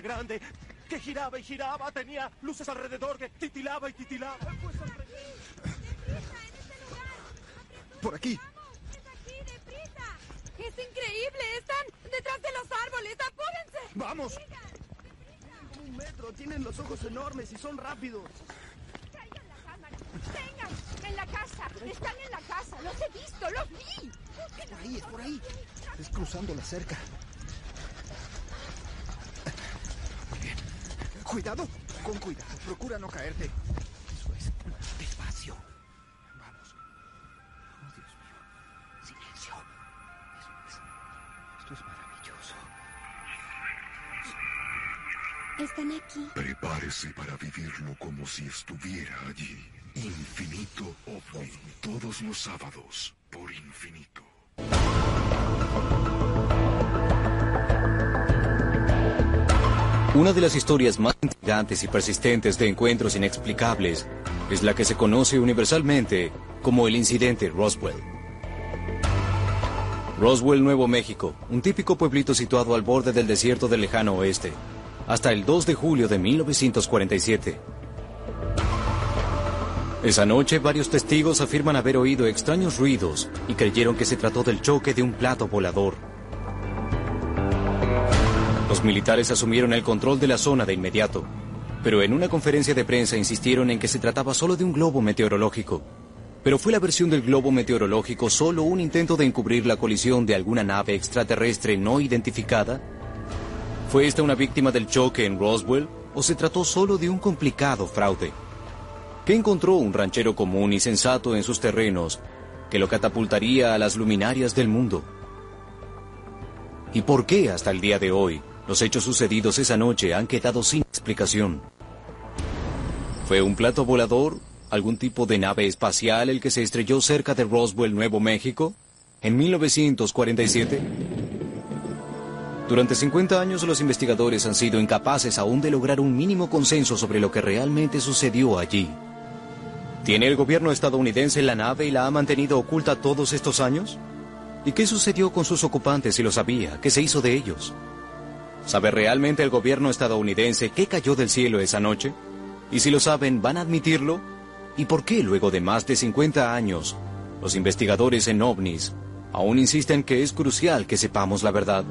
Grande que giraba y giraba. Tenía luces alrededor que titilaba y titilaba. Pues al revés. Por aquí. ¡Es increíble! ¡Están detrás de los árboles! ¡Apúrense! ¡Vamos! Un metro, tienen los ojos enormes y son rápidos. ¡Traigan la cámara! ¡Vengan! ¡En la casa! ¡Están en la casa! ¡Los he visto! ¡Los vi! Por ahí, es por ahí. Es cruzando la cerca. Muy bien. Cuidado. Con cuidado. Procura no caerte. Eso es. Despacio. Vamos. Oh, Dios mío. Silencio. Eso es. Esto es maravilloso. Están aquí. Prepárese para vivirlo como si estuviera allí. Infinito OVNI. Todos los sábados. Por infinito. Una de las historias más intrigantes y persistentes de encuentros inexplicables es la que se conoce universalmente como el incidente Roswell. Roswell, Nuevo México, un típico pueblito situado al borde del desierto del lejano oeste, hasta el 2 de julio de 1947. Esa noche varios testigos afirman haber oído extraños ruidos y creyeron que se trató del choque de un plato volador. Militares asumieron el control de la zona de inmediato, pero en una conferencia de prensa insistieron en que se trataba solo de un globo meteorológico. Pero fue la versión del globo meteorológico solo un intento de encubrir la colisión de alguna nave extraterrestre no identificada. ¿Fue esta una víctima del choque en Roswell o se trató solo de un complicado fraude? ¿Qué encontró un ranchero común y sensato en sus terrenos que lo catapultaría a las luminarias del mundo? ¿Y por qué hasta el día de hoy los hechos sucedidos esa noche han quedado sin explicación? ¿Fue un plato volador? ¿Algún tipo de nave espacial el que se estrelló cerca de Roswell, Nuevo México? ¿En 1947? Durante 50 años los investigadores han sido incapaces aún de lograr un mínimo consenso sobre lo que realmente sucedió allí. ¿Tiene el gobierno estadounidense la nave y la ha mantenido oculta todos estos años? ¿Y qué sucedió con sus ocupantes si lo sabía? ¿Qué se hizo de ellos? ¿Sabe realmente el gobierno estadounidense qué cayó del cielo esa noche? Y si lo saben, ¿van a admitirlo? ¿Y por qué luego de más de 50 años, los investigadores en ovnis aún insisten que es crucial que sepamos la verdad?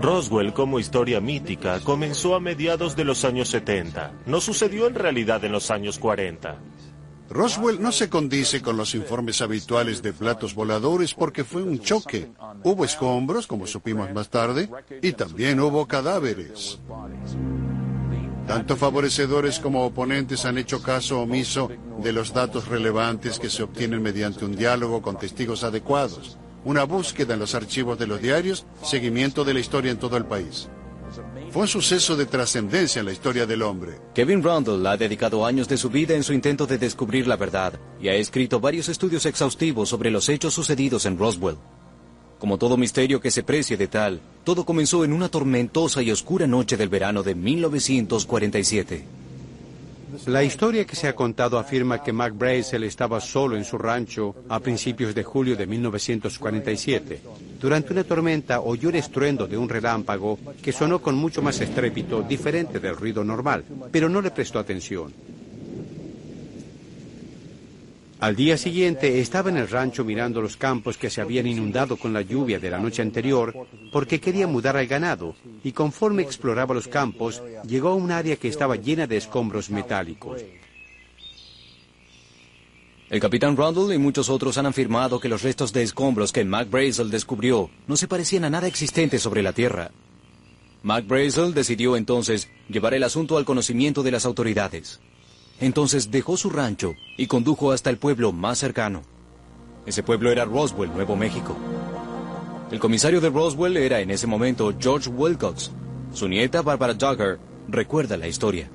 Roswell como historia mítica comenzó a mediados de los años 70. No sucedió en realidad en los años 40. Roswell no se condice con los informes habituales de platos voladores porque fue un choque. Hubo escombros, como supimos más tarde, y también hubo cadáveres. Tanto favorecedores como oponentes han hecho caso omiso de los datos relevantes que se obtienen mediante un diálogo con testigos adecuados, una búsqueda en los archivos de los diarios, seguimiento de la historia en todo el país. Fue un suceso de trascendencia en la historia del hombre. Kevin Rundle ha dedicado años de su vida en su intento de descubrir la verdad y ha escrito varios estudios exhaustivos sobre los hechos sucedidos en Roswell. Como todo misterio que se precie de tal, todo comenzó en una tormentosa y oscura noche del verano de 1947. La historia que se ha contado afirma que Mac Brazel estaba solo en su rancho a principios de julio de 1947. Durante una tormenta oyó el estruendo de un relámpago que sonó con mucho más estrépito, diferente del ruido normal, pero no le prestó atención. Al día siguiente estaba en el rancho mirando los campos que se habían inundado con la lluvia de la noche anterior porque quería mudar al ganado y conforme exploraba los campos llegó a un área que estaba llena de escombros metálicos. El capitán Rundle y muchos otros han afirmado que los restos de escombros que Mac Brazel descubrió no se parecían a nada existente sobre la Tierra. Mac Brazel decidió entonces llevar el asunto al conocimiento de las autoridades. Entonces dejó su rancho y condujo hasta el pueblo más cercano. Ese pueblo era Roswell, Nuevo México. El comisario de Roswell era en ese momento George Wilcox. Su nieta, Barbara Duggar, recuerda la historia.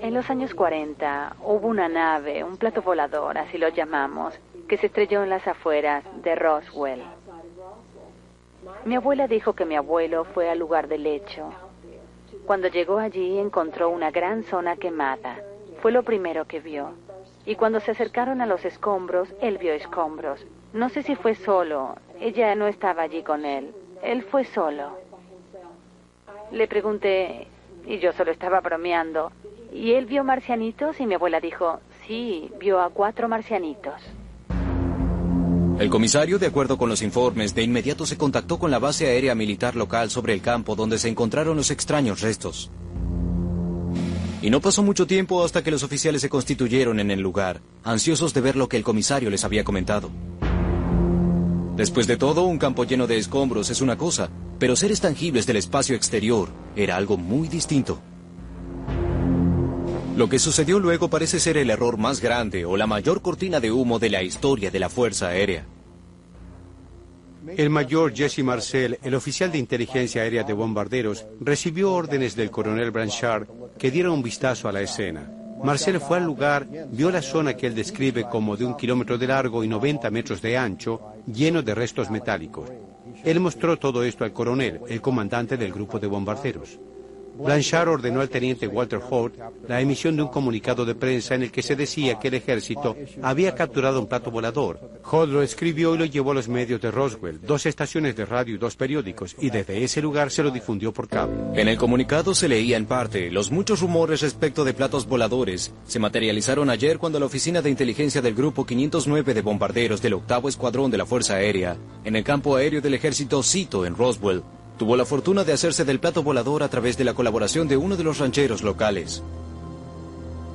En los años 40 hubo una nave, un plato volador, así lo llamamos, que se estrelló en las afueras de Roswell. Mi abuela dijo que mi abuelo fue al lugar del hecho. Cuando llegó allí encontró una gran zona quemada. Fue lo primero que vio. Y cuando se acercaron a los escombros, él vio escombros. No sé si fue solo. Ella no estaba allí con él. Él fue solo. Le pregunté, y yo solo estaba bromeando, ¿y él vio marcianitos? Y mi abuela dijo, sí, vio a cuatro marcianitos. El comisario, de acuerdo con los informes, de inmediato se contactó con la base aérea militar local sobre el campo donde se encontraron los extraños restos. Y no pasó mucho tiempo hasta que los oficiales se constituyeron en el lugar, ansiosos de ver lo que el comisario les había comentado. Después de todo, un campo lleno de escombros es una cosa, pero seres tangibles del espacio exterior era algo muy distinto. Lo que sucedió luego parece ser el error más grande o la mayor cortina de humo de la historia de la Fuerza Aérea. El mayor Jesse Marcel, el oficial de inteligencia aérea de bombarderos, recibió órdenes del coronel Blanchard que diera un vistazo a la escena. Marcel fue al lugar, vio la zona que él describe como de un kilómetro de largo y 90 metros de ancho, lleno de restos metálicos. Él mostró todo esto al coronel, el comandante del grupo de bombarderos. Blanchard ordenó al teniente Walter Holt la emisión de un comunicado de prensa en el que se decía que el ejército había capturado un plato volador. Holt lo escribió y lo llevó a los medios de Roswell, dos estaciones de radio y dos periódicos, y desde ese lugar se lo difundió por cable. En el comunicado se leía en parte, los muchos rumores respecto de platos voladores se materializaron ayer cuando la oficina de inteligencia del Grupo 509 de bombarderos del octavo escuadrón de la Fuerza Aérea, en el campo aéreo del ejército Cito en Roswell, Tuvo la fortuna de hacerse del plato volador a través de la colaboración de uno de los rancheros locales.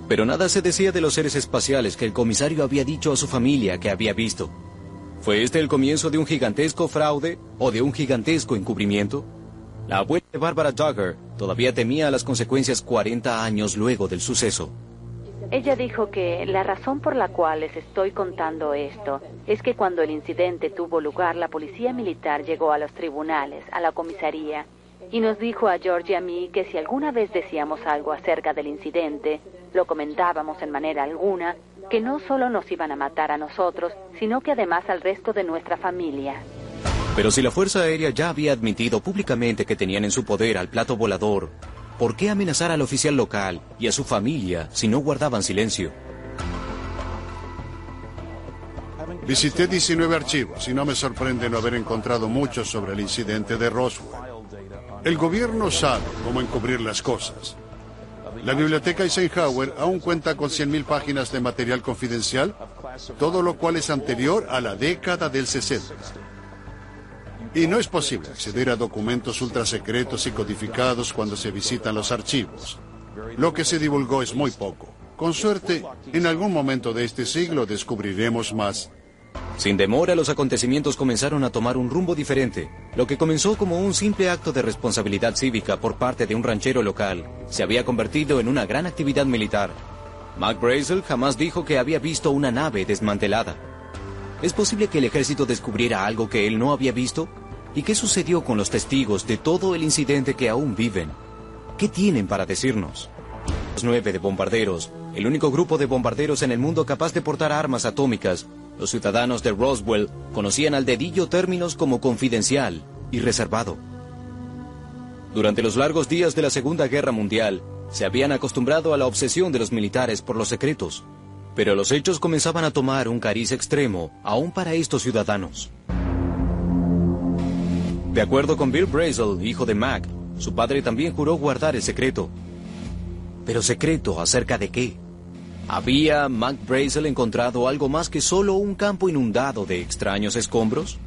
Pero nada se decía de los seres espaciales que el comisario había dicho a su familia que había visto. ¿Fue este el comienzo de un gigantesco fraude o de un gigantesco encubrimiento? La abuela de Barbara Duggar todavía temía las consecuencias 40 años luego del suceso. Ella dijo que la razón por la cual les estoy contando esto es que cuando el incidente tuvo lugar, la policía militar llegó a los tribunales, a la comisaría, y nos dijo a George y a mí que si alguna vez decíamos algo acerca del incidente, lo comentábamos en manera alguna, que no solo nos iban a matar a nosotros, sino que además al resto de nuestra familia. Pero si la Fuerza Aérea ya había admitido públicamente que tenían en su poder al plato volador, ¿Por qué amenazar al oficial local y a su familia si no guardaban silencio? Visité 19 archivos y no me sorprende no haber encontrado mucho sobre el incidente de Roswell. El gobierno sabe cómo encubrir las cosas. La biblioteca Eisenhower aún cuenta con 100.000 páginas de material confidencial, todo lo cual es anterior a la década del 60. Y no es posible acceder a documentos ultrasecretos y codificados cuando se visitan los archivos. Lo que se divulgó es muy poco. Con suerte, en algún momento de este siglo descubriremos más. Sin demora, los acontecimientos comenzaron a tomar un rumbo diferente. Lo que comenzó como un simple acto de responsabilidad cívica por parte de un ranchero local se había convertido en una gran actividad militar. Mac Brazel jamás dijo que había visto una nave desmantelada. ¿Es posible que el ejército descubriera algo que él no había visto? ¿Y qué sucedió con los testigos de todo el incidente que aún viven? ¿Qué tienen para decirnos? Los nueve de bombarderos, el único grupo de bombarderos en el mundo capaz de portar armas atómicas, los ciudadanos de Roswell conocían al dedillo términos como confidencial y reservado. Durante los largos días de la Segunda Guerra Mundial, se habían acostumbrado a la obsesión de los militares por los secretos, pero los hechos comenzaban a tomar un cariz extremo aún para estos ciudadanos. De acuerdo con Bill Brazel, hijo de Mac, su padre también juró guardar el secreto. ¿Pero secreto acerca de qué? ¿Había Mac Brazel encontrado algo más que solo un campo inundado de extraños escombros?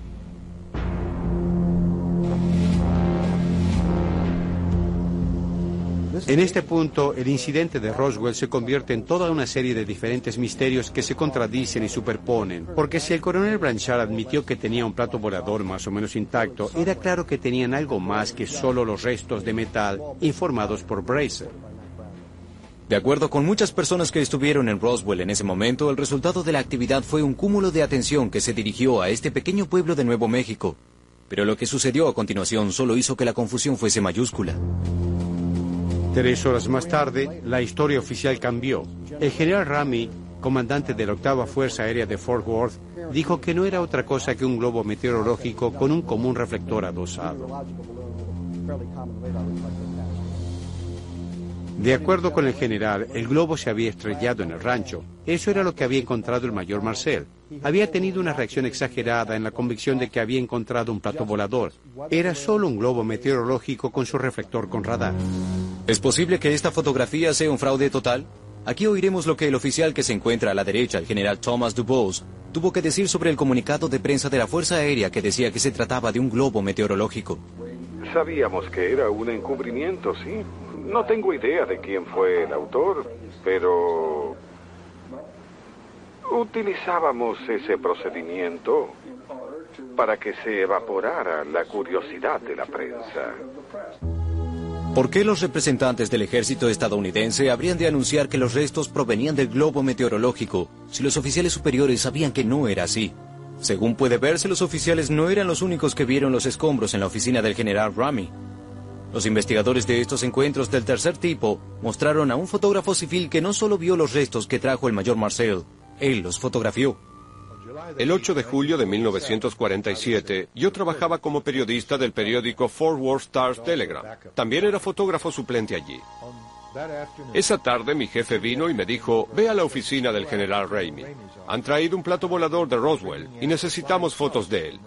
En este punto, el incidente de Roswell se convierte en toda una serie de diferentes misterios que se contradicen y superponen. Porque si el coronel Blanchard admitió que tenía un plato volador más o menos intacto, era claro que tenían algo más que solo los restos de metal informados por Bracer. De acuerdo con muchas personas que estuvieron en Roswell en ese momento, el resultado de la actividad fue un cúmulo de atención que se dirigió a este pequeño pueblo de Nuevo México. Pero lo que sucedió a continuación solo hizo que la confusión fuese mayúscula. Tres horas más tarde, la historia oficial cambió. El general Rami, comandante de la octava Fuerza Aérea de Fort Worth, dijo que no era otra cosa que un globo meteorológico con un común reflector adosado. De acuerdo con el general, el globo se había estrellado en el rancho. Eso era lo que había encontrado el mayor Marcel. Había tenido una reacción exagerada en la convicción de que había encontrado un plato volador. Era solo un globo meteorológico con su reflector con radar. ¿Es posible que esta fotografía sea un fraude total? Aquí oiremos lo que el oficial que se encuentra a la derecha, el general Thomas Dubose, tuvo que decir sobre el comunicado de prensa de la Fuerza Aérea que decía que se trataba de un globo meteorológico. Sabíamos que era un encubrimiento, sí. No tengo idea de quién fue el autor, pero utilizábamos ese procedimiento para que se evaporara la curiosidad de la prensa. ¿Por qué los representantes del ejército estadounidense habrían de anunciar que los restos provenían del globo meteorológico si los oficiales superiores sabían que no era así? Según puede verse, los oficiales no eran los únicos que vieron los escombros en la oficina del general Rami. Los investigadores de estos encuentros del tercer tipo mostraron a un fotógrafo civil que no solo vio los restos que trajo el mayor Marcel, él los fotografió. El 8 de julio de 1947, yo trabajaba como periodista del periódico Fort Worth Stars Telegram. También era fotógrafo suplente allí. Esa tarde mi jefe vino y me dijo, ve a la oficina del general Ramey. Han traído un plato volador de Roswell y necesitamos fotos de él.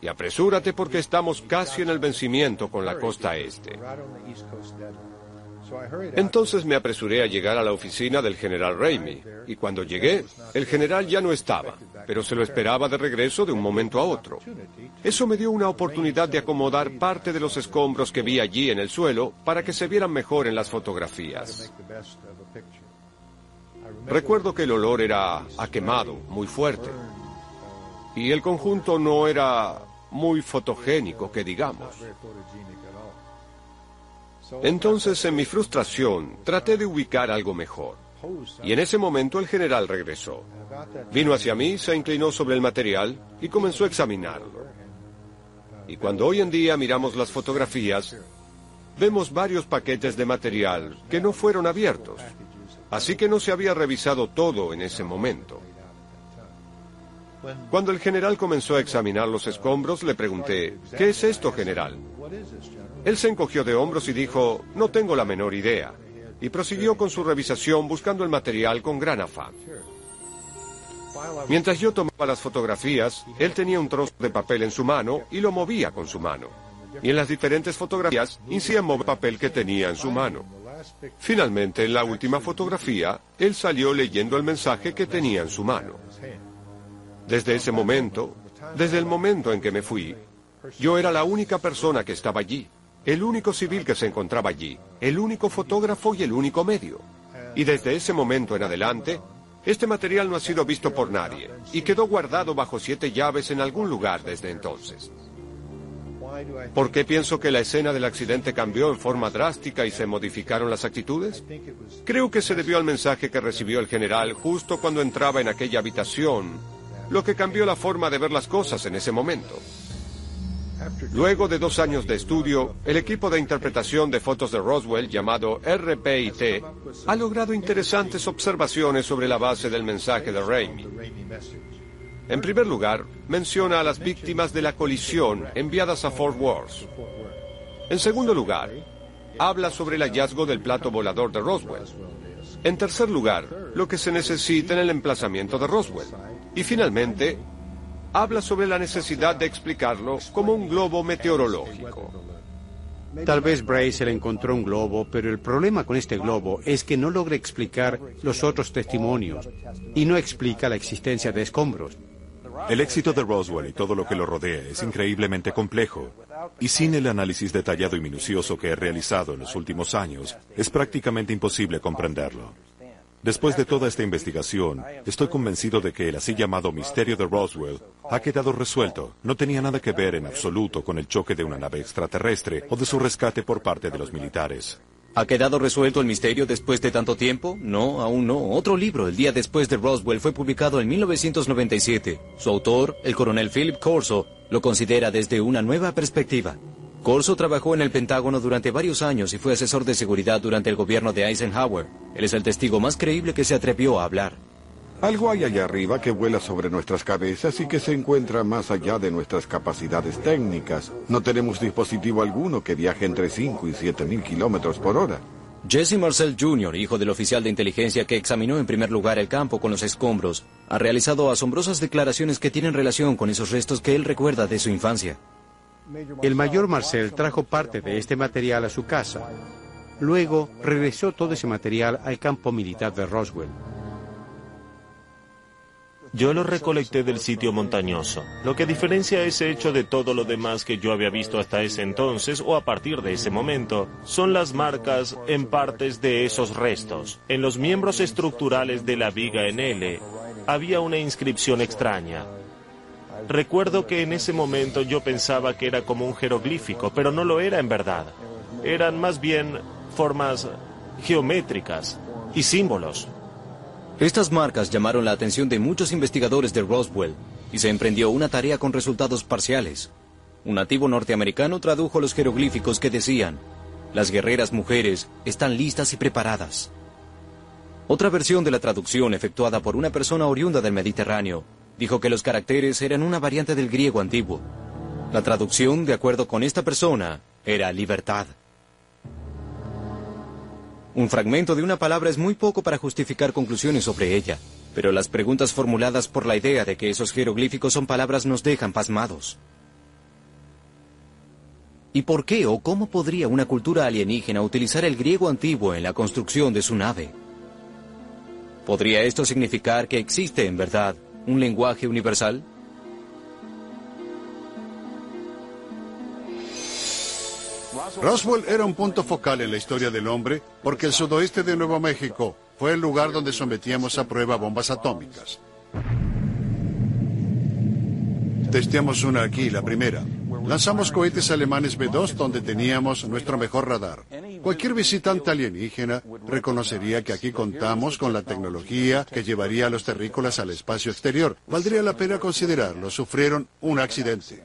Y apresúrate porque estamos casi en el vencimiento con la costa este. Entonces me apresuré a llegar a la oficina del general Ramey, y cuando llegué, el general ya no estaba, pero se lo esperaba de regreso de un momento a otro. Eso me dio una oportunidad de acomodar parte de los escombros que vi allí en el suelo para que se vieran mejor en las fotografías. Recuerdo que el olor era a quemado, muy fuerte, y el conjunto no era muy fotogénico, que digamos. Entonces, en mi frustración, traté de ubicar algo mejor. Y en ese momento el general regresó. Vino hacia mí, se inclinó sobre el material y comenzó a examinarlo. Y cuando hoy en día miramos las fotografías, vemos varios paquetes de material que no fueron abiertos. Así que no se había revisado todo en ese momento. Cuando el general comenzó a examinar los escombros, le pregunté, ¿qué es esto, general? Él se encogió de hombros y dijo, no tengo la menor idea, y prosiguió con su revisación buscando el material con gran afán. Mientras yo tomaba las fotografías, él tenía un trozo de papel en su mano y lo movía con su mano. Y en las diferentes fotografías, incidía mover el papel que tenía en su mano. Finalmente, en la última fotografía, él salió leyendo el mensaje que tenía en su mano. Desde ese momento, desde el momento en que me fui, yo era la única persona que estaba allí, el único civil que se encontraba allí, el único fotógrafo y el único medio. Y desde ese momento en adelante, este material no ha sido visto por nadie y quedó guardado bajo siete llaves en algún lugar desde entonces. ¿Por qué pienso que la escena del accidente cambió en forma drástica y se modificaron las actitudes? Creo que se debió al mensaje que recibió el general justo cuando entraba en aquella habitación, lo que cambió la forma de ver las cosas en ese momento. Luego de dos años de estudio, el equipo de interpretación de fotos de Roswell, llamado RPIT, ha logrado interesantes observaciones sobre la base del mensaje de Raimi. En primer lugar, menciona a las víctimas de la colisión enviadas a Fort Worth. En segundo lugar, habla sobre el hallazgo del plato volador de Roswell. En tercer lugar, lo que se necesita en el emplazamiento de Roswell. Y finalmente, habla sobre la necesidad de explicarlo como un globo meteorológico. Tal vez Brace le encontró un globo, pero el problema con este globo es que no logra explicar los otros testimonios y no explica la existencia de escombros. El éxito de Roswell y todo lo que lo rodea es increíblemente complejo, y sin el análisis detallado y minucioso que he realizado en los últimos años, es prácticamente imposible comprenderlo. Después de toda esta investigación, estoy convencido de que el así llamado misterio de Roswell ha quedado resuelto. No tenía nada que ver en absoluto con el choque de una nave extraterrestre o de su rescate por parte de los militares. ¿Ha quedado resuelto el misterio después de tanto tiempo? No, aún no. Otro libro, el día después de Roswell, fue publicado en 1997. Su autor, el coronel Philip Corso, lo considera desde una nueva perspectiva. Corso trabajó en el Pentágono durante varios años y fue asesor de seguridad durante el gobierno de Eisenhower. Él es el testigo más creíble que se atrevió a hablar. Algo hay allá arriba que vuela sobre nuestras cabezas y que se encuentra más allá de nuestras capacidades técnicas. No tenemos dispositivo alguno que viaje entre 5 y 7 mil kilómetros por hora. Jesse Marcel Jr., hijo del oficial de inteligencia que examinó en primer lugar el campo con los escombros, ha realizado asombrosas declaraciones que tienen relación con esos restos que él recuerda de su infancia. El mayor Marcel trajo parte de este material a su casa. Luego regresó todo ese material al campo militar de Roswell. Yo lo recolecté del sitio montañoso. Lo que diferencia ese hecho de todo lo demás que yo había visto hasta ese entonces o a partir de ese momento son las marcas en partes de esos restos. En los miembros estructurales de la viga en L había una inscripción extraña. Recuerdo que en ese momento yo pensaba que era como un jeroglífico, pero no lo era en verdad. Eran más bien formas geométricas y símbolos. Estas marcas llamaron la atención de muchos investigadores de Roswell y se emprendió una tarea con resultados parciales. Un nativo norteamericano tradujo los jeroglíficos que decían, las guerreras mujeres están listas y preparadas. Otra versión de la traducción efectuada por una persona oriunda del Mediterráneo dijo que los caracteres eran una variante del griego antiguo. La traducción, de acuerdo con esta persona, era libertad. Un fragmento de una palabra es muy poco para justificar conclusiones sobre ella, pero las preguntas formuladas por la idea de que esos jeroglíficos son palabras nos dejan pasmados. ¿Y por qué o cómo podría una cultura alienígena utilizar el griego antiguo en la construcción de su nave? ¿Podría esto significar que existe, en verdad, un lenguaje universal? Roswell era un punto focal en la historia del hombre porque el sudoeste de Nuevo México fue el lugar donde sometíamos a prueba bombas atómicas. Testeamos una aquí, la primera. Lanzamos cohetes alemanes B-2 donde teníamos nuestro mejor radar. Cualquier visitante alienígena reconocería que aquí contamos con la tecnología que llevaría a los terrícolas al espacio exterior. Valdría la pena considerarlo. Sufrieron un accidente.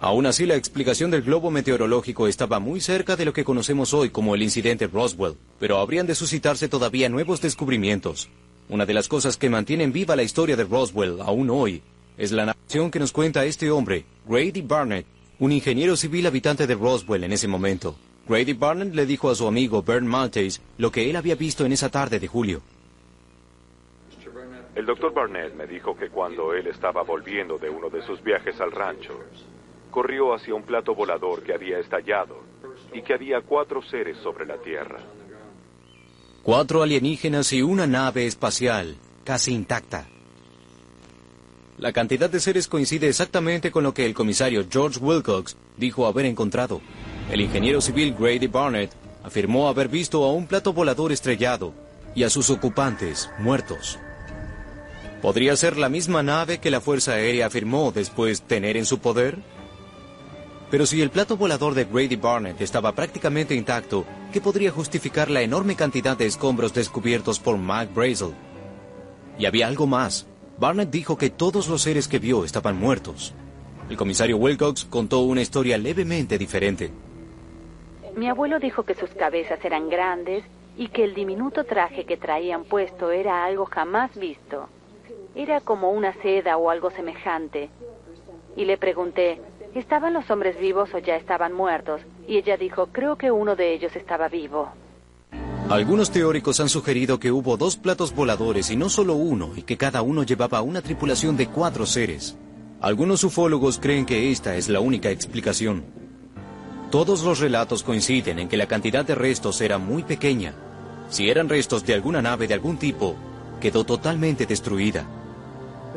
Aún así, la explicación del globo meteorológico estaba muy cerca de lo que conocemos hoy como el incidente Roswell, pero habrían de suscitarse todavía nuevos descubrimientos. Una de las cosas que mantienen viva la historia de Roswell aún hoy es la narración que nos cuenta este hombre, Grady Barnett, un ingeniero civil habitante de Roswell en ese momento. Grady Barnett le dijo a su amigo Bern Maltese lo que él había visto en esa tarde de julio. El doctor Barnett me dijo que cuando él estaba volviendo de uno de sus viajes al rancho, corrió hacia un plato volador que había estallado y que había cuatro seres sobre la Tierra. Cuatro alienígenas y una nave espacial, casi intacta. La cantidad de seres coincide exactamente con lo que el comisario George Wilcox dijo haber encontrado. El ingeniero civil Grady Barnett afirmó haber visto a un plato volador estrellado y a sus ocupantes muertos. ¿Podría ser la misma nave que la Fuerza Aérea afirmó después tener en su poder? Pero si el plato volador de Grady Barnett estaba prácticamente intacto, ¿qué podría justificar la enorme cantidad de escombros descubiertos por Mike Brazel? Y había algo más. Barnett dijo que todos los seres que vio estaban muertos. El comisario Wilcox contó una historia levemente diferente. Mi abuelo dijo que sus cabezas eran grandes y que el diminuto traje que traían puesto era algo jamás visto. Era como una seda o algo semejante. Y le pregunté, ¿estaban los hombres vivos o ya estaban muertos? Y ella dijo, creo que uno de ellos estaba vivo. Algunos teóricos han sugerido que hubo dos platos voladores y no solo uno, y que cada uno llevaba una tripulación de cuatro seres. Algunos ufólogos creen que esta es la única explicación. Todos los relatos coinciden en que la cantidad de restos era muy pequeña. Si eran restos de alguna nave de algún tipo, quedó totalmente destruida.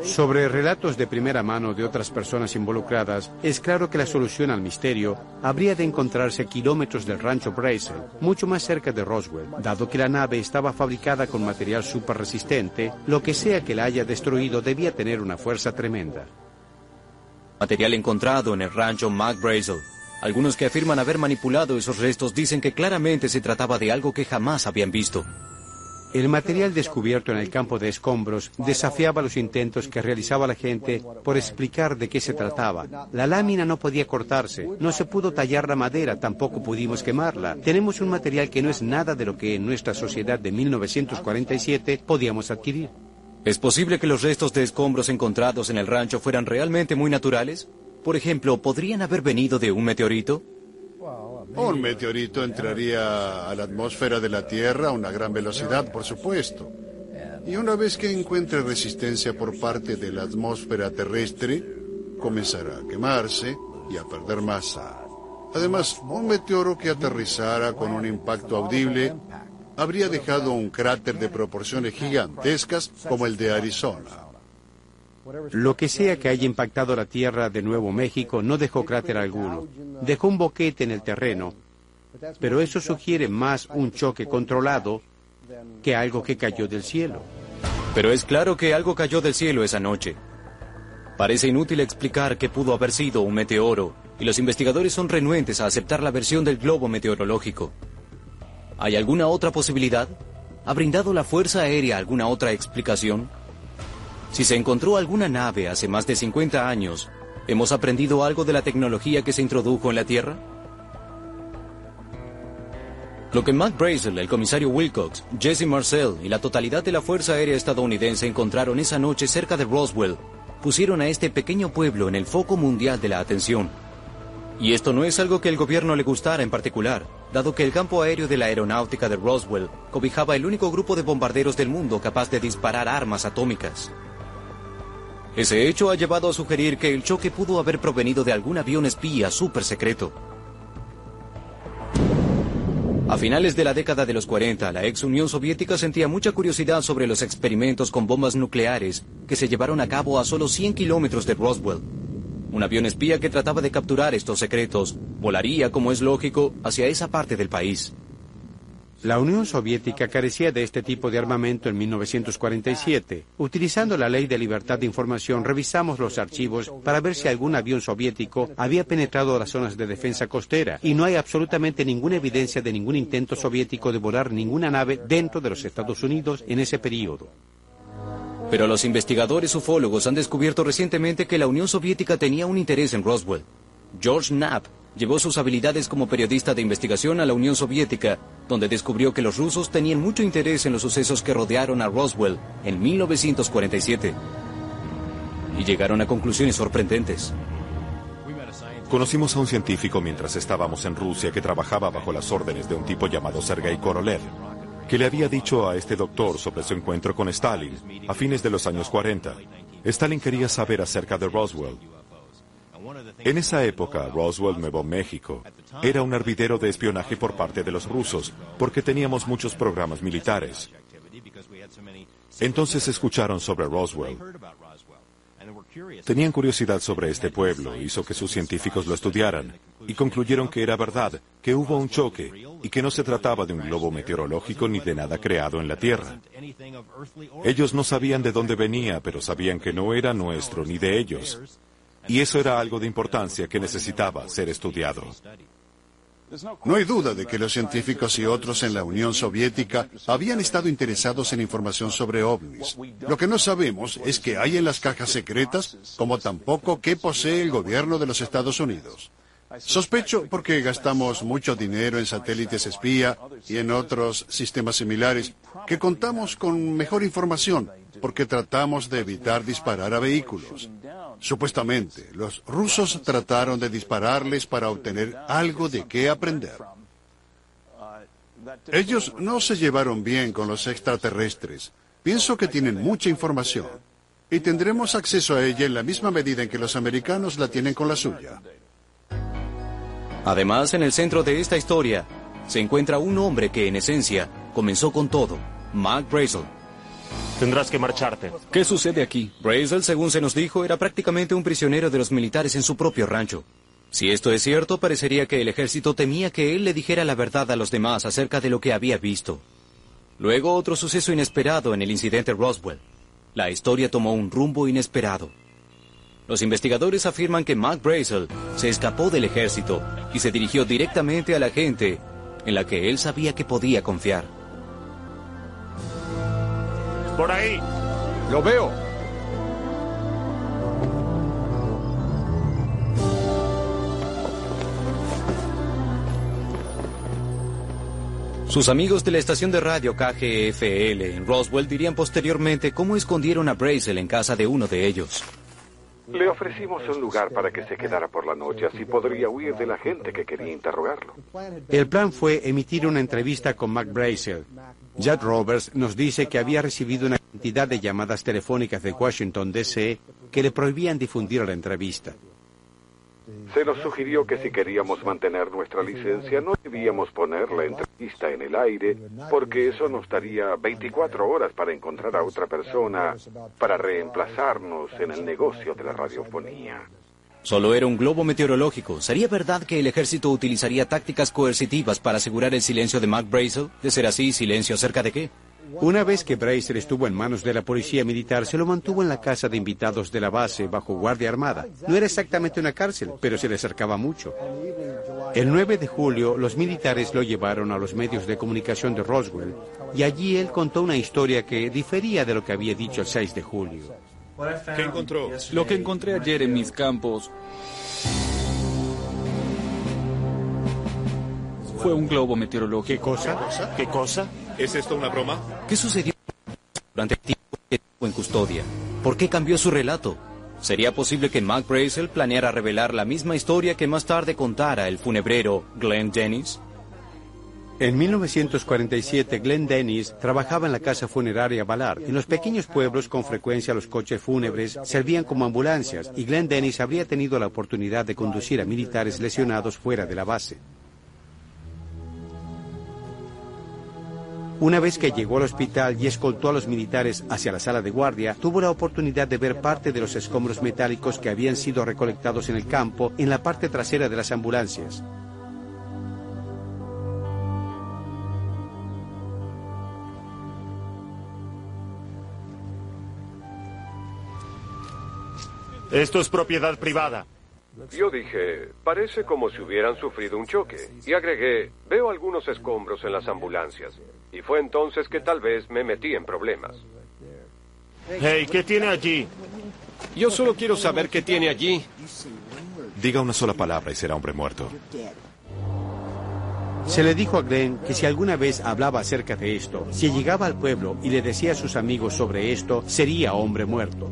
Sobre relatos de primera mano de otras personas involucradas, es claro que la solución al misterio habría de encontrarse kilómetros del rancho Brazel, mucho más cerca de Roswell, dado que la nave estaba fabricada con material súper resistente, lo que sea que la haya destruido debía tener una fuerza tremenda. Material encontrado en el rancho Brazel. Algunos que afirman haber manipulado esos restos dicen que claramente se trataba de algo que jamás habían visto. El material descubierto en el campo de escombros desafiaba los intentos que realizaba la gente por explicar de qué se trataba. La lámina no podía cortarse, no se pudo tallar la madera, tampoco pudimos quemarla. Tenemos un material que no es nada de lo que en nuestra sociedad de 1947 podíamos adquirir. ¿Es posible que los restos de escombros encontrados en el rancho fueran realmente muy naturales? Por ejemplo, ¿podrían haber venido de un meteorito? Un meteorito entraría a la atmósfera de la Tierra a una gran velocidad, por supuesto. Y una vez que encuentre resistencia por parte de la atmósfera terrestre, comenzará a quemarse y a perder masa. Además, un meteoro que aterrizara con un impacto audible habría dejado un cráter de proporciones gigantescas como el de Arizona. Lo que sea que haya impactado la tierra de Nuevo México no dejó cráter alguno. Dejó un boquete en el terreno. Pero eso sugiere más un choque controlado que algo que cayó del cielo. Pero es claro que algo cayó del cielo esa noche. Parece inútil explicar que pudo haber sido un meteoro, y los investigadores son renuentes a aceptar la versión del globo meteorológico. ¿Hay alguna otra posibilidad? ¿Ha brindado la Fuerza Aérea alguna otra explicación? Si se encontró alguna nave hace más de 50 años, ¿hemos aprendido algo de la tecnología que se introdujo en la Tierra? Lo que Matt Brazel, el comisario Wilcox, Jesse Marcel y la totalidad de la Fuerza Aérea estadounidense encontraron esa noche cerca de Roswell pusieron a este pequeño pueblo en el foco mundial de la atención. Y esto no es algo que el gobierno le gustara en particular, dado que el campo aéreo de la aeronáutica de Roswell cobijaba el único grupo de bombarderos del mundo capaz de disparar armas atómicas. Ese hecho ha llevado a sugerir que el choque pudo haber provenido de algún avión espía súper secreto. A finales de la década de los 40, la ex Unión Soviética sentía mucha curiosidad sobre los experimentos con bombas nucleares que se llevaron a cabo a solo 100 kilómetros de Roswell. Un avión espía que trataba de capturar estos secretos volaría, como es lógico, hacia esa parte del país. La Unión Soviética carecía de este tipo de armamento en 1947. Utilizando la Ley de Libertad de Información, revisamos los archivos para ver si algún avión soviético había penetrado las zonas de defensa costera y no hay absolutamente ninguna evidencia de ningún intento soviético de volar ninguna nave dentro de los Estados Unidos en ese periodo. Pero los investigadores ufólogos han descubierto recientemente que la Unión Soviética tenía un interés en Roswell. George Knapp llevó sus habilidades como periodista de investigación a la Unión Soviética, donde descubrió que los rusos tenían mucho interés en los sucesos que rodearon a Roswell en 1947. Y llegaron a conclusiones sorprendentes. Conocimos a un científico mientras estábamos en Rusia que trabajaba bajo las órdenes de un tipo llamado Sergei Korolev, que le había dicho a este doctor sobre su encuentro con Stalin a fines de los años 40. Stalin quería saber acerca de Roswell en esa época, Roswell, Nuevo México, era un hervidero de espionaje por parte de los rusos, porque teníamos muchos programas militares. Entonces escucharon sobre Roswell. Tenían curiosidad sobre este pueblo, hizo que sus científicos lo estudiaran y concluyeron que era verdad, que hubo un choque y que no se trataba de un globo meteorológico ni de nada creado en la Tierra. Ellos no sabían de dónde venía, pero sabían que no era nuestro ni de ellos. Y eso era algo de importancia que necesitaba ser estudiado. No hay duda de que los científicos y otros en la Unión Soviética habían estado interesados en información sobre ovnis. Lo que no sabemos es qué hay en las cajas secretas, como tampoco qué posee el gobierno de los Estados Unidos. Sospecho porque gastamos mucho dinero en satélites espía y en otros sistemas similares que contamos con mejor información porque tratamos de evitar disparar a vehículos. Supuestamente, los rusos trataron de dispararles para obtener algo de qué aprender. Ellos no se llevaron bien con los extraterrestres. Pienso que tienen mucha información y tendremos acceso a ella en la misma medida en que los americanos la tienen con la suya. Además, en el centro de esta historia se encuentra un hombre que, en esencia, comenzó con todo, Mark Brazel. Tendrás que marcharte. ¿Qué sucede aquí? Brazel, según se nos dijo, era prácticamente un prisionero de los militares en su propio rancho. Si esto es cierto, parecería que el ejército temía que él le dijera la verdad a los demás acerca de lo que había visto. Luego otro suceso inesperado en el incidente Roswell. La historia tomó un rumbo inesperado. Los investigadores afirman que Mark Brazel se escapó del ejército y se dirigió directamente a la gente en la que él sabía que podía confiar. Por ahí. Lo veo. Sus amigos de la estación de radio KGFL en Roswell dirían posteriormente cómo escondieron a Brazel en casa de uno de ellos. Le ofrecimos un lugar para que se quedara por la noche, así podría huir de la gente que quería interrogarlo. El plan fue emitir una entrevista con Mac Brazel. Judd Roberts nos dice que había recibido una cantidad de llamadas telefónicas de Washington, D.C. que le prohibían difundir la entrevista. Se nos sugirió que si queríamos mantener nuestra licencia no debíamos poner la entrevista en el aire porque eso nos daría 24 horas para encontrar a otra persona para reemplazarnos en el negocio de la radiofonía. Solo era un globo meteorológico. ¿Sería verdad que el ejército utilizaría tácticas coercitivas para asegurar el silencio de Mac Brazel? De ser así, ¿silencio acerca de qué? Una vez que Bracer estuvo en manos de la policía militar, se lo mantuvo en la casa de invitados de la base bajo guardia armada. No era exactamente una cárcel, pero se le acercaba mucho. El 9 de julio, los militares lo llevaron a los medios de comunicación de Roswell y allí él contó una historia que difería de lo que había dicho el 6 de julio. ¿Qué encontró? Lo que encontré ayer en mis campos fue un globo meteorológico. ¿Qué cosa? ¿Qué cosa? ¿Es esto una broma? ¿Qué sucedió durante el tiempo que estuvo en custodia? ¿Por qué cambió su relato? ¿Sería posible que Mac Brazel planeara revelar la misma historia que más tarde contara el funebrero Glenn Dennis? En 1947, Glenn Dennis trabajaba en la casa funeraria Ballard. En los pequeños pueblos, con frecuencia los coches fúnebres servían como ambulancias y Glenn Dennis habría tenido la oportunidad de conducir a militares lesionados fuera de la base. Una vez que llegó al hospital y escoltó a los militares hacia la sala de guardia, tuvo la oportunidad de ver parte de los escombros metálicos que habían sido recolectados en el campo en la parte trasera de las ambulancias. Esto es propiedad privada. Yo dije, parece como si hubieran sufrido un choque. Y agregué, veo algunos escombros en las ambulancias. Y fue entonces que tal vez me metí en problemas. Hey, ¿qué tiene allí? Yo solo quiero saber qué tiene allí. Diga una sola palabra y será hombre muerto. Se le dijo a Glenn que si alguna vez hablaba acerca de esto, si llegaba al pueblo y le decía a sus amigos sobre esto, sería hombre muerto.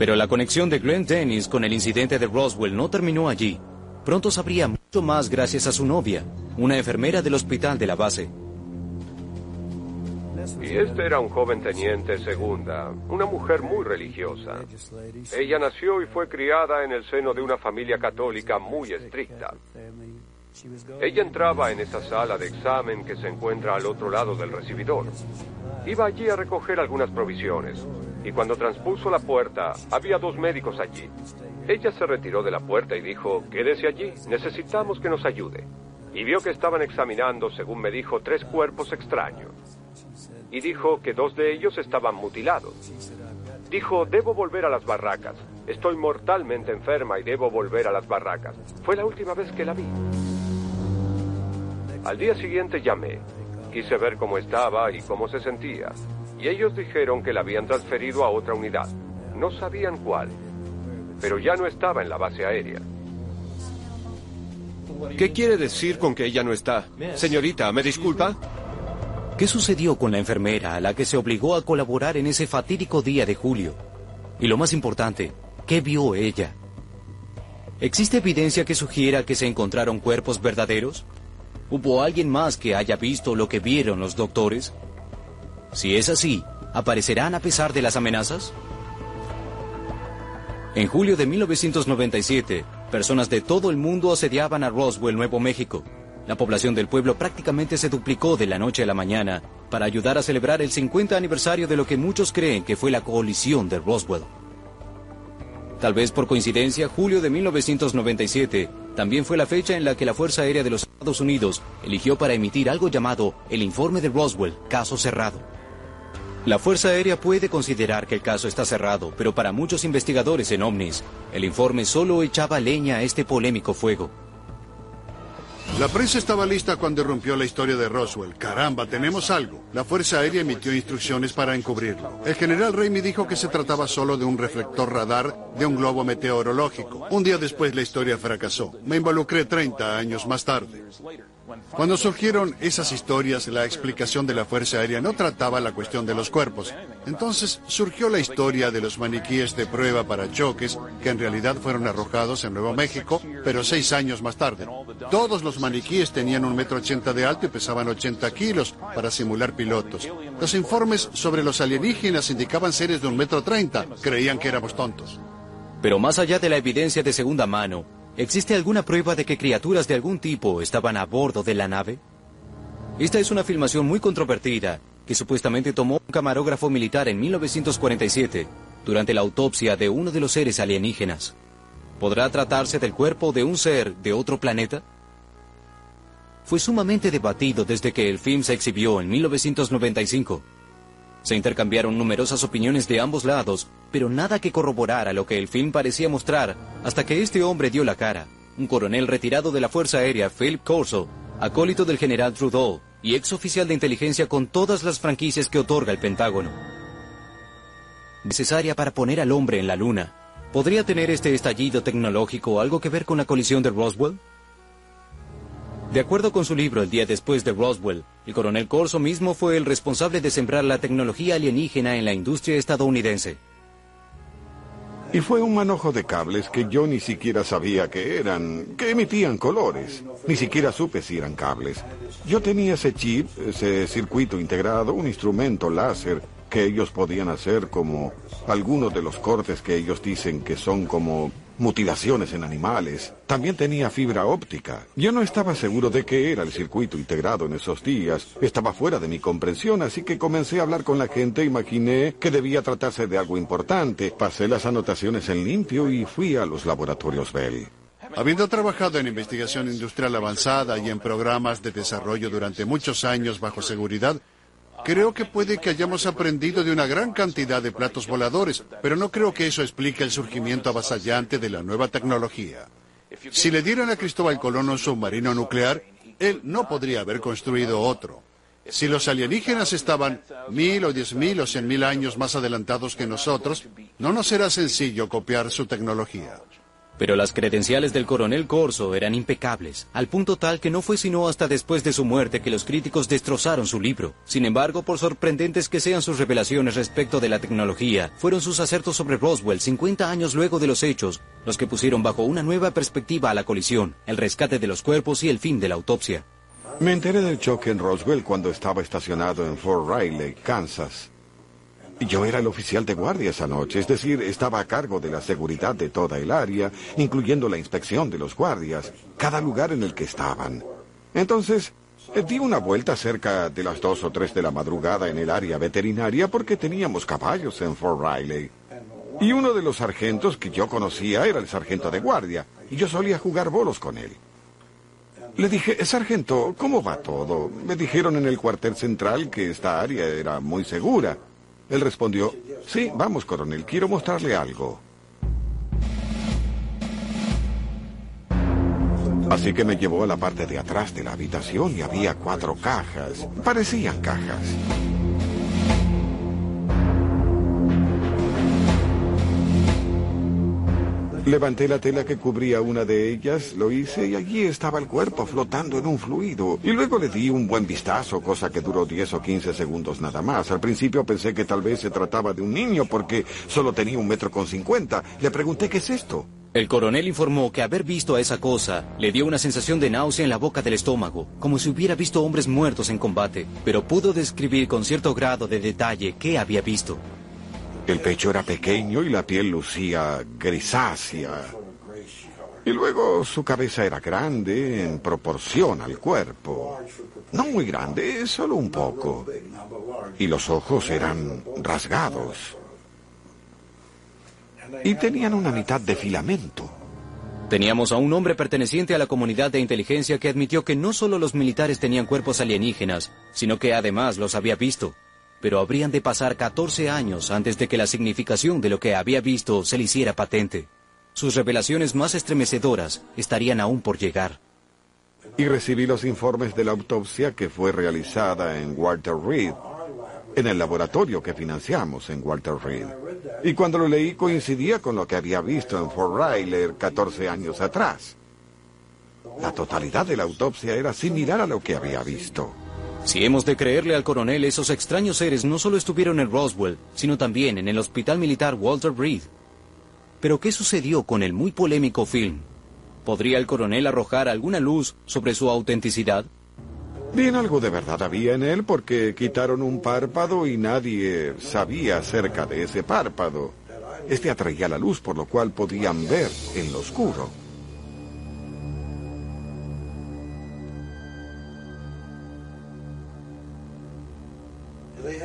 Pero la conexión de Glenn Dennis con el incidente de Roswell no terminó allí. Pronto sabría mucho más gracias a su novia, una enfermera del hospital de la base. Y este era un joven teniente segunda, una mujer muy religiosa. Ella nació y fue criada en el seno de una familia católica muy estricta. Ella entraba en esa sala de examen que se encuentra al otro lado del recibidor. Iba allí a recoger algunas provisiones, y cuando transpuso la puerta, había dos médicos allí. Ella se retiró de la puerta y dijo, quédese allí, necesitamos que nos ayude. Y vio que estaban examinando, según me dijo, tres cuerpos extraños. Y dijo que dos de ellos estaban mutilados. Dijo, debo volver a las barracas. Estoy mortalmente enferma y debo volver a las barracas. Fue la última vez que la vi. Al día siguiente llamé. Quise ver cómo estaba y cómo se sentía. Y ellos dijeron que la habían transferido a otra unidad. No sabían cuál. Pero ya no estaba en la base aérea. ¿Qué quiere decir con que ella no está? Señorita, ¿me disculpa? ¿Qué sucedió con la enfermera a la que se obligó a colaborar en ese fatídico día de julio? Y lo más importante, ¿qué vio ella? ¿Existe evidencia que sugiera que se encontraron cuerpos verdaderos? ¿Hubo alguien más que haya visto lo que vieron los doctores? Si es así, ¿aparecerán a pesar de las amenazas? En julio de 1997, personas de todo el mundo asediaban a Roswell, Nuevo México. La población del pueblo prácticamente se duplicó de la noche a la mañana para ayudar a celebrar el 50 aniversario de lo que muchos creen que fue la coalición de Roswell. Tal vez por coincidencia, julio de 1997 también fue la fecha en la que la Fuerza Aérea de los Estados Unidos eligió para emitir algo llamado el Informe de Roswell, caso cerrado. La Fuerza Aérea puede considerar que el caso está cerrado, pero para muchos investigadores en ovnis, el informe solo echaba leña a este polémico fuego. La prensa estaba lista cuando irrumpió la historia de Roswell. Caramba, tenemos algo. La Fuerza Aérea emitió instrucciones para encubrirlo. El general Raimi dijo que se trataba solo de un reflector radar de un globo meteorológico. Un día después la historia fracasó. Me involucré 30 años más tarde. Cuando surgieron esas historias, la explicación de la Fuerza Aérea no trataba la cuestión de los cuerpos. Entonces surgió la historia de los maniquíes de prueba para choques, que en realidad fueron arrojados en Nuevo México, pero seis años más tarde. Todos los maniquíes tenían un metro ochenta de alto y pesaban 80 kilos para simular pilotos. Los informes sobre los alienígenas indicaban seres de un metro treinta. Creían que éramos tontos. Pero más allá de la evidencia de segunda mano, ¿existe alguna prueba de que criaturas de algún tipo estaban a bordo de la nave? Esta es una filmación muy controvertida que supuestamente tomó un camarógrafo militar en 1947 durante la autopsia de uno de los seres alienígenas. ¿Podrá tratarse del cuerpo de un ser de otro planeta? Fue sumamente debatido desde que el film se exhibió en 1995. Se intercambiaron numerosas opiniones de ambos lados, pero nada que corroborara lo que el film parecía mostrar hasta que este hombre dio la cara, un coronel retirado de la Fuerza Aérea, Philip Corso, acólito del general Trudeau y ex oficial de inteligencia con todas las franquicias que otorga el Pentágono. Necesaria para poner al hombre en la luna. ¿Podría tener este estallido tecnológico algo que ver con la colisión de Roswell? De acuerdo con su libro El día después de Roswell, el coronel Corso mismo fue el responsable de sembrar la tecnología alienígena en la industria estadounidense. Y fue un manojo de cables que yo ni siquiera sabía que eran, que emitían colores. Ni siquiera supe si eran cables. Yo tenía ese chip, ese circuito integrado, un instrumento láser que ellos podían hacer como algunos de los cortes que ellos dicen que son como mutilaciones en animales. También tenía fibra óptica. Yo no estaba seguro de qué era el circuito integrado en esos días. Estaba fuera de mi comprensión, así que comencé a hablar con la gente. Imaginé que debía tratarse de algo importante. Pasé las anotaciones en limpio y fui a los laboratorios Bell. Habiendo trabajado en investigación industrial avanzada y en programas de desarrollo durante muchos años bajo seguridad, Creo que puede que hayamos aprendido de una gran cantidad de platos voladores, pero no creo que eso explique el surgimiento avasallante de la nueva tecnología. Si le dieran a Cristóbal Colón un submarino nuclear, él no podría haber construido otro. Si los alienígenas estaban mil o diez mil o cien mil años más adelantados que nosotros, no nos será sencillo copiar su tecnología. Pero las credenciales del coronel Corso eran impecables, al punto tal que no fue sino hasta después de su muerte que los críticos destrozaron su libro. Sin embargo, por sorprendentes que sean sus revelaciones respecto de la tecnología, fueron sus acertos sobre Roswell 50 años luego de los hechos, los que pusieron bajo una nueva perspectiva a la colisión, el rescate de los cuerpos y el fin de la autopsia. Me enteré del choque en Roswell cuando estaba estacionado en Fort Riley, Kansas. Yo era el oficial de guardia esa noche, es decir, estaba a cargo de la seguridad de toda el área, incluyendo la inspección de los guardias, cada lugar en el que estaban. Entonces, eh, di una vuelta cerca de las dos o tres de la madrugada en el área veterinaria porque teníamos caballos en Fort Riley. Y uno de los sargentos que yo conocía era el sargento de guardia, y yo solía jugar bolos con él. Le dije, sargento, ¿cómo va todo? Me dijeron en el cuartel central que esta área era muy segura. Él respondió, sí, vamos, coronel, quiero mostrarle algo. Así que me llevó a la parte de atrás de la habitación y había cuatro cajas. Parecían cajas. Levanté la tela que cubría una de ellas, lo hice y allí estaba el cuerpo flotando en un fluido. Y luego le di un buen vistazo, cosa que duró 10 o 15 segundos nada más. Al principio pensé que tal vez se trataba de un niño porque solo tenía un metro con cincuenta. Le pregunté qué es esto. El coronel informó que haber visto a esa cosa le dio una sensación de náusea en la boca del estómago, como si hubiera visto hombres muertos en combate, pero pudo describir con cierto grado de detalle qué había visto. El pecho era pequeño y la piel lucía grisácea. Y luego su cabeza era grande en proporción al cuerpo. No muy grande, solo un poco. Y los ojos eran rasgados. Y tenían una mitad de filamento. Teníamos a un hombre perteneciente a la comunidad de inteligencia que admitió que no solo los militares tenían cuerpos alienígenas, sino que además los había visto pero habrían de pasar 14 años antes de que la significación de lo que había visto se le hiciera patente. Sus revelaciones más estremecedoras estarían aún por llegar. y recibí los informes de la autopsia que fue realizada en Walter Reed, en el laboratorio que financiamos en Walter Reed. Y cuando lo leí coincidía con lo que había visto en Fort Riley 14 años atrás. La totalidad de la autopsia era similar a lo que había visto. Si hemos de creerle al coronel, esos extraños seres no solo estuvieron en Roswell, sino también en el Hospital Militar Walter Reed. Pero ¿qué sucedió con el muy polémico film? ¿Podría el coronel arrojar alguna luz sobre su autenticidad? Bien, algo de verdad había en él porque quitaron un párpado y nadie sabía acerca de ese párpado. Este atraía la luz, por lo cual podían ver en lo oscuro.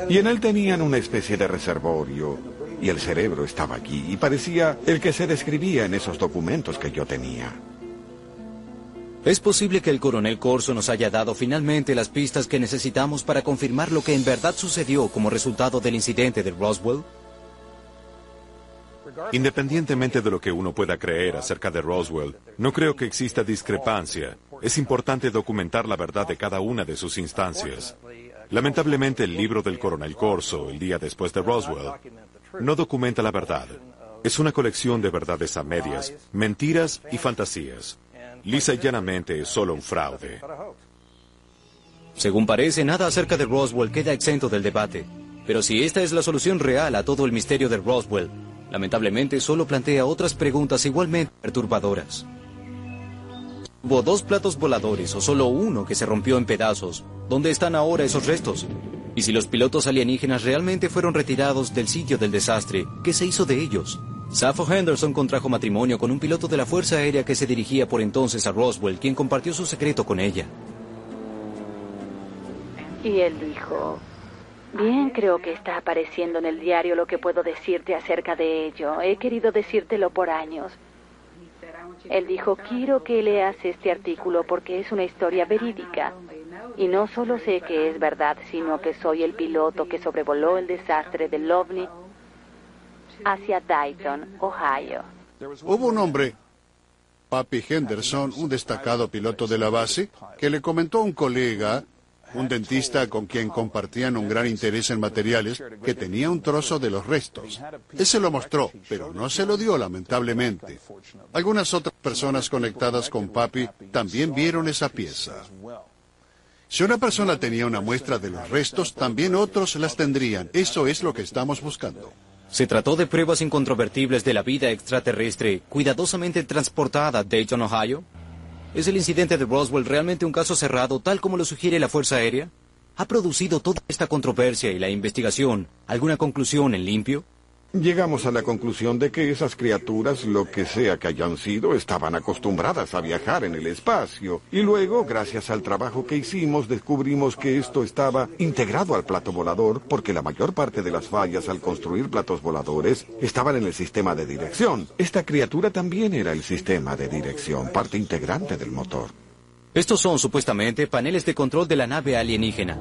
Y en él tenían una especie de reservorio, y el cerebro estaba allí, y parecía el que se describía en esos documentos que yo tenía. ¿Es posible que el coronel Corso nos haya dado finalmente las pistas que necesitamos para confirmar lo que en verdad sucedió como resultado del incidente de Roswell? Independientemente de lo que uno pueda creer acerca de Roswell, no creo que exista discrepancia. Es importante documentar la verdad de cada una de sus instancias. Lamentablemente el libro del coronel Corso, el día después de Roswell, no documenta la verdad. Es una colección de verdades a medias, mentiras y fantasías. Lisa y llanamente es solo un fraude. Según parece, nada acerca de Roswell queda exento del debate. Pero si esta es la solución real a todo el misterio de Roswell, lamentablemente solo plantea otras preguntas igualmente perturbadoras. ¿Hubo dos platos voladores o solo uno que se rompió en pedazos? ¿Dónde están ahora esos restos? Y si los pilotos alienígenas realmente fueron retirados del sitio del desastre, ¿qué se hizo de ellos? Sappho Henderson contrajo matrimonio con un piloto de la Fuerza Aérea que se dirigía por entonces a Roswell, quien compartió su secreto con ella. Y él dijo, bien, creo que está apareciendo en el diario lo que puedo decirte acerca de ello. He querido decírtelo por años. Él dijo, quiero que leas este artículo porque es una historia verídica. Y no solo sé que es verdad, sino que soy el piloto que sobrevoló el desastre de Lovney hacia Dayton, Ohio. Hubo un hombre, Papi Henderson, un destacado piloto de la base, que le comentó a un colega un dentista con quien compartían un gran interés en materiales, que tenía un trozo de los restos. Él se lo mostró, pero no se lo dio lamentablemente. Algunas otras personas conectadas con Papi también vieron esa pieza. Si una persona tenía una muestra de los restos, también otros las tendrían. Eso es lo que estamos buscando. Se trató de pruebas incontrovertibles de la vida extraterrestre cuidadosamente transportada a Dayton, Ohio. ¿Es el incidente de Roswell realmente un caso cerrado, tal como lo sugiere la Fuerza Aérea? ¿Ha producido toda esta controversia y la investigación alguna conclusión en limpio? Llegamos a la conclusión de que esas criaturas, lo que sea que hayan sido, estaban acostumbradas a viajar en el espacio. Y luego, gracias al trabajo que hicimos, descubrimos que esto estaba integrado al plato volador, porque la mayor parte de las fallas al construir platos voladores estaban en el sistema de dirección. Esta criatura también era el sistema de dirección, parte integrante del motor. Estos son supuestamente paneles de control de la nave alienígena.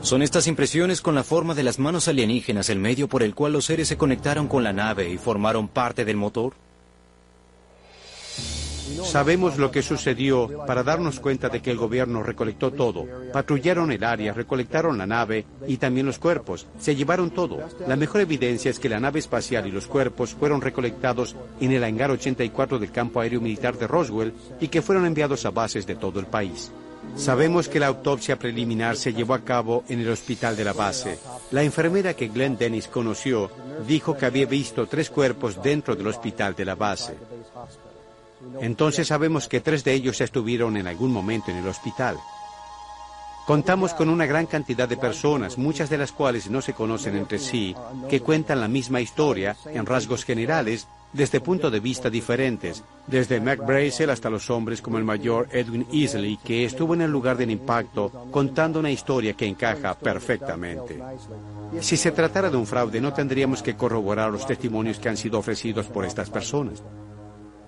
¿Son estas impresiones con la forma de las manos alienígenas el medio por el cual los seres se conectaron con la nave y formaron parte del motor? Sabemos lo que sucedió para darnos cuenta de que el gobierno recolectó todo. Patrullaron el área, recolectaron la nave y también los cuerpos. Se llevaron todo. La mejor evidencia es que la nave espacial y los cuerpos fueron recolectados en el hangar 84 del campo aéreo militar de Roswell y que fueron enviados a bases de todo el país. Sabemos que la autopsia preliminar se llevó a cabo en el hospital de la base. La enfermera que Glenn Dennis conoció dijo que había visto tres cuerpos dentro del hospital de la base. Entonces sabemos que tres de ellos estuvieron en algún momento en el hospital. Contamos con una gran cantidad de personas, muchas de las cuales no se conocen entre sí, que cuentan la misma historia en rasgos generales desde puntos de vista diferentes, desde Mac Brazel hasta los hombres como el mayor Edwin Easley, que estuvo en el lugar del impacto contando una historia que encaja perfectamente. Si se tratara de un fraude, no tendríamos que corroborar los testimonios que han sido ofrecidos por estas personas.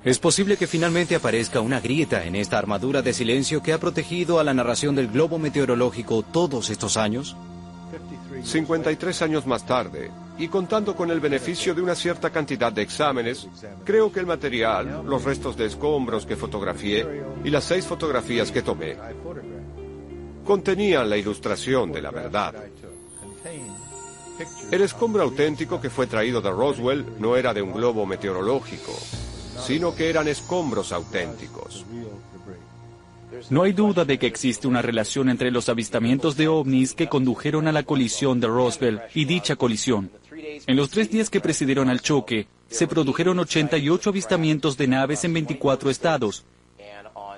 ¿Es posible que finalmente aparezca una grieta en esta armadura de silencio que ha protegido a la narración del globo meteorológico todos estos años? 53 años más tarde, y contando con el beneficio de una cierta cantidad de exámenes, creo que el material, los restos de escombros que fotografié y las seis fotografías que tomé contenían la ilustración de la verdad. El escombro auténtico que fue traído de Roswell no era de un globo meteorológico, sino que eran escombros auténticos. No hay duda de que existe una relación entre los avistamientos de ovnis que condujeron a la colisión de Roswell y dicha colisión. En los tres días que precedieron al choque, se produjeron 88 avistamientos de naves en 24 estados.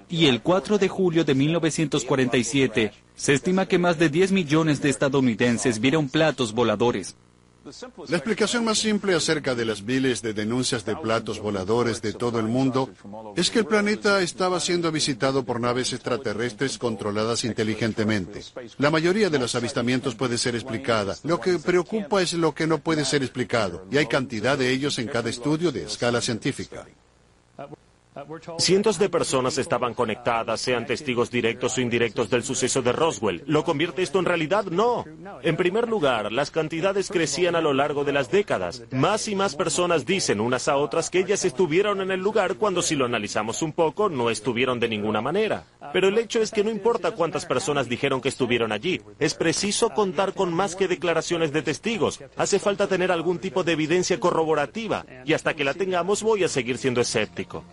Y el 4 de julio de 1947, se estima que más de 10 millones de estadounidenses vieron platos voladores. La explicación más simple acerca de las miles de denuncias de platos voladores de todo el mundo es que el planeta estaba siendo visitado por naves extraterrestres controladas inteligentemente. La mayoría de los avistamientos puede ser explicada. Lo que preocupa es lo que no puede ser explicado, y hay cantidad de ellos en cada estudio de escala científica. Cientos de personas estaban conectadas, sean testigos directos o indirectos del suceso de Roswell. ¿Lo convierte esto en realidad? No. En primer lugar, las cantidades crecían a lo largo de las décadas. Más y más personas dicen unas a otras que ellas estuvieron en el lugar cuando si lo analizamos un poco no estuvieron de ninguna manera. Pero el hecho es que no importa cuántas personas dijeron que estuvieron allí. Es preciso contar con más que declaraciones de testigos. Hace falta tener algún tipo de evidencia corroborativa. Y hasta que la tengamos voy a seguir siendo escéptico.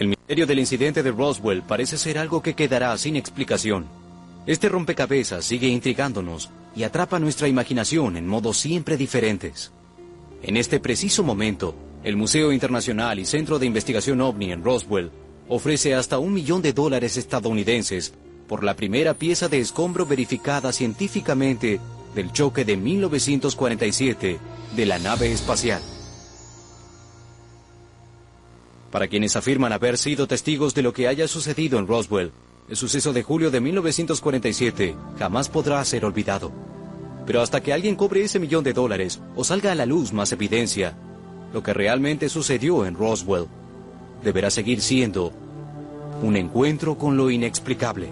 El misterio del incidente de Roswell parece ser algo que quedará sin explicación. Este rompecabezas sigue intrigándonos y atrapa nuestra imaginación en modos siempre diferentes. En este preciso momento, el Museo Internacional y Centro de Investigación OVNI en Roswell ofrece hasta un millón de dólares estadounidenses por la primera pieza de escombro verificada científicamente del choque de 1947 de la nave espacial. Para quienes afirman haber sido testigos de lo que haya sucedido en Roswell, el suceso de julio de 1947 jamás podrá ser olvidado. Pero hasta que alguien cobre ese millón de dólares o salga a la luz más evidencia, lo que realmente sucedió en Roswell deberá seguir siendo un encuentro con lo inexplicable.